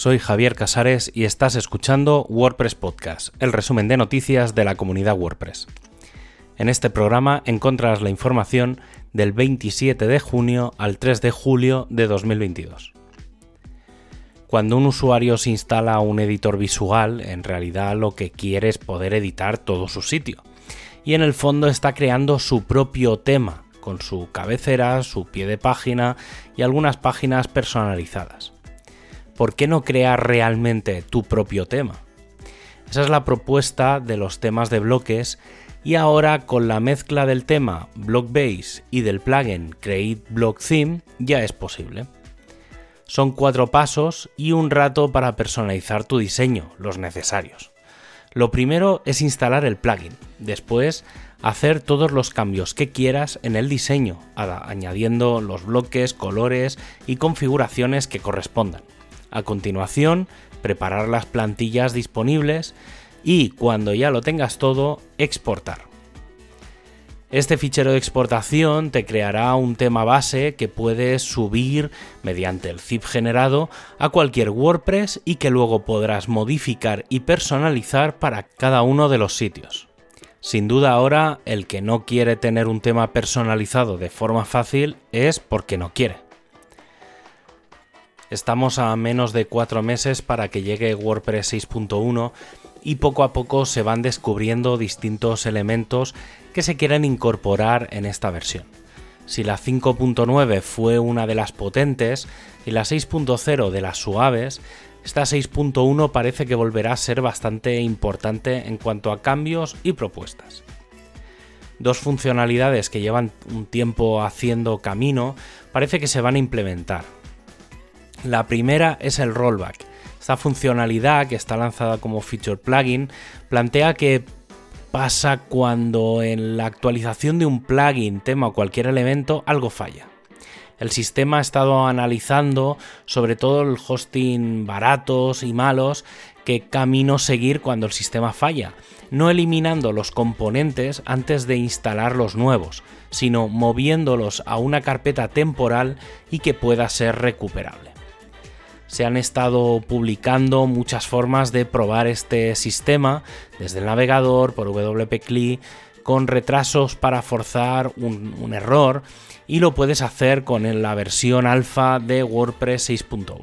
soy Javier Casares y estás escuchando WordPress Podcast, el resumen de noticias de la comunidad WordPress. En este programa encontrarás la información del 27 de junio al 3 de julio de 2022. Cuando un usuario se instala un editor visual, en realidad lo que quiere es poder editar todo su sitio. Y en el fondo está creando su propio tema, con su cabecera, su pie de página y algunas páginas personalizadas. ¿Por qué no crear realmente tu propio tema? Esa es la propuesta de los temas de bloques y ahora con la mezcla del tema Blockbase y del plugin Create Block Theme ya es posible. Son cuatro pasos y un rato para personalizar tu diseño, los necesarios. Lo primero es instalar el plugin, después hacer todos los cambios que quieras en el diseño, añadiendo los bloques, colores y configuraciones que correspondan. A continuación, preparar las plantillas disponibles y cuando ya lo tengas todo, exportar. Este fichero de exportación te creará un tema base que puedes subir mediante el zip generado a cualquier WordPress y que luego podrás modificar y personalizar para cada uno de los sitios. Sin duda ahora el que no quiere tener un tema personalizado de forma fácil es porque no quiere. Estamos a menos de cuatro meses para que llegue WordPress 6.1 y poco a poco se van descubriendo distintos elementos que se quieren incorporar en esta versión. Si la 5.9 fue una de las potentes y la 6.0 de las suaves, esta 6.1 parece que volverá a ser bastante importante en cuanto a cambios y propuestas. Dos funcionalidades que llevan un tiempo haciendo camino parece que se van a implementar. La primera es el rollback. Esta funcionalidad que está lanzada como feature plugin plantea que pasa cuando en la actualización de un plugin, tema o cualquier elemento algo falla. El sistema ha estado analizando sobre todo el hosting baratos y malos qué camino seguir cuando el sistema falla, no eliminando los componentes antes de instalar los nuevos, sino moviéndolos a una carpeta temporal y que pueda ser recuperable se han estado publicando muchas formas de probar este sistema desde el navegador por WP con retrasos para forzar un, error y lo puedes hacer con la versión alfa de WordPress 6.1.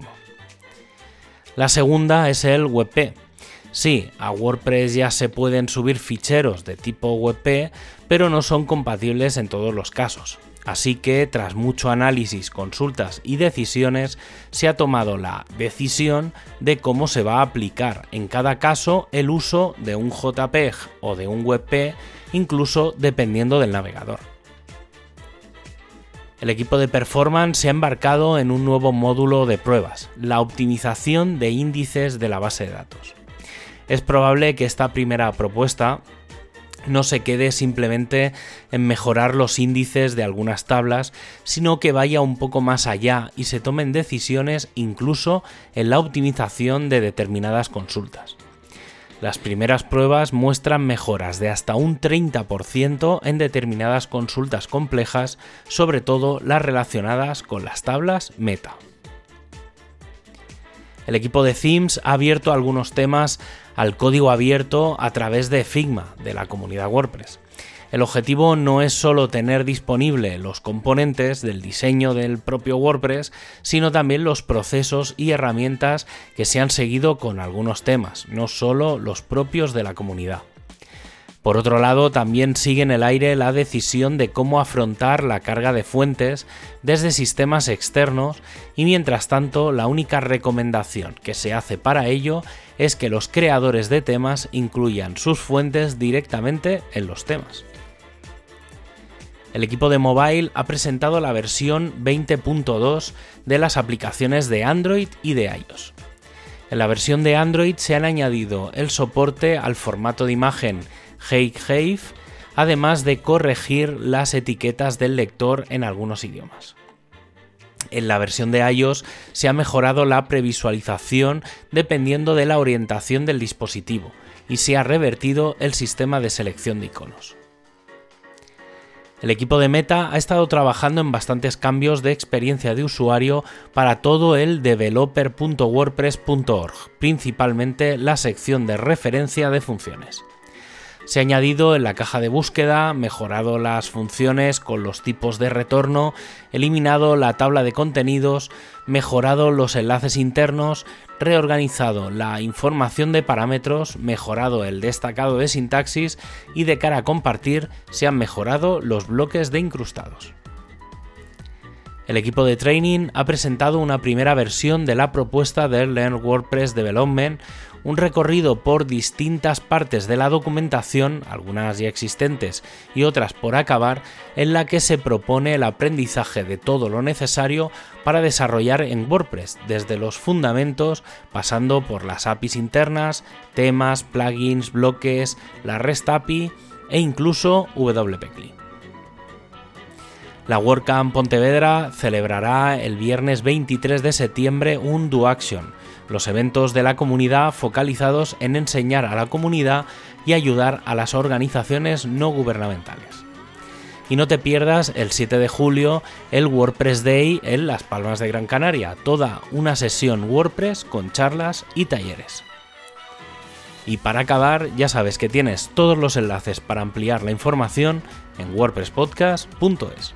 La segunda es el WebP. Sí, a WordPress ya se pueden subir ficheros de tipo WebP, pero no son compatibles en todos los casos. Así que, tras mucho análisis, consultas y decisiones, se ha tomado la decisión de cómo se va a aplicar en cada caso el uso de un JPEG o de un WebP, incluso dependiendo del navegador. El equipo de performance se ha embarcado en un nuevo módulo de pruebas, la optimización de índices de la base de datos. Es probable que esta primera propuesta no se quede simplemente en mejorar los índices de algunas tablas, sino que vaya un poco más allá y se tomen decisiones incluso en la optimización de determinadas consultas. Las primeras pruebas muestran mejoras de hasta un 30% en determinadas consultas complejas, sobre todo las relacionadas con las tablas meta. El equipo de Themes ha abierto algunos temas al código abierto a través de Figma, de la comunidad WordPress. El objetivo no es solo tener disponible los componentes del diseño del propio WordPress, sino también los procesos y herramientas que se han seguido con algunos temas, no solo los propios de la comunidad. Por otro lado, también sigue en el aire la decisión de cómo afrontar la carga de fuentes desde sistemas externos y mientras tanto la única recomendación que se hace para ello es que los creadores de temas incluyan sus fuentes directamente en los temas. El equipo de mobile ha presentado la versión 20.2 de las aplicaciones de Android y de iOS. En la versión de Android se han añadido el soporte al formato de imagen Heighave, además de corregir las etiquetas del lector en algunos idiomas. En la versión de iOS se ha mejorado la previsualización dependiendo de la orientación del dispositivo y se ha revertido el sistema de selección de iconos. El equipo de Meta ha estado trabajando en bastantes cambios de experiencia de usuario para todo el developer.wordpress.org, principalmente la sección de referencia de funciones. Se ha añadido en la caja de búsqueda, mejorado las funciones con los tipos de retorno, eliminado la tabla de contenidos, mejorado los enlaces internos, reorganizado la información de parámetros, mejorado el destacado de sintaxis y de cara a compartir se han mejorado los bloques de incrustados. El equipo de training ha presentado una primera versión de la propuesta del Learn WordPress Development, un recorrido por distintas partes de la documentación, algunas ya existentes y otras por acabar, en la que se propone el aprendizaje de todo lo necesario para desarrollar en WordPress, desde los fundamentos, pasando por las APIs internas, temas, plugins, bloques, la REST API e incluso WP la WordCamp Pontevedra celebrará el viernes 23 de septiembre un Do Action, los eventos de la comunidad focalizados en enseñar a la comunidad y ayudar a las organizaciones no gubernamentales. Y no te pierdas el 7 de julio el WordPress Day en Las Palmas de Gran Canaria, toda una sesión WordPress con charlas y talleres. Y para acabar, ya sabes que tienes todos los enlaces para ampliar la información en wordpresspodcast.es.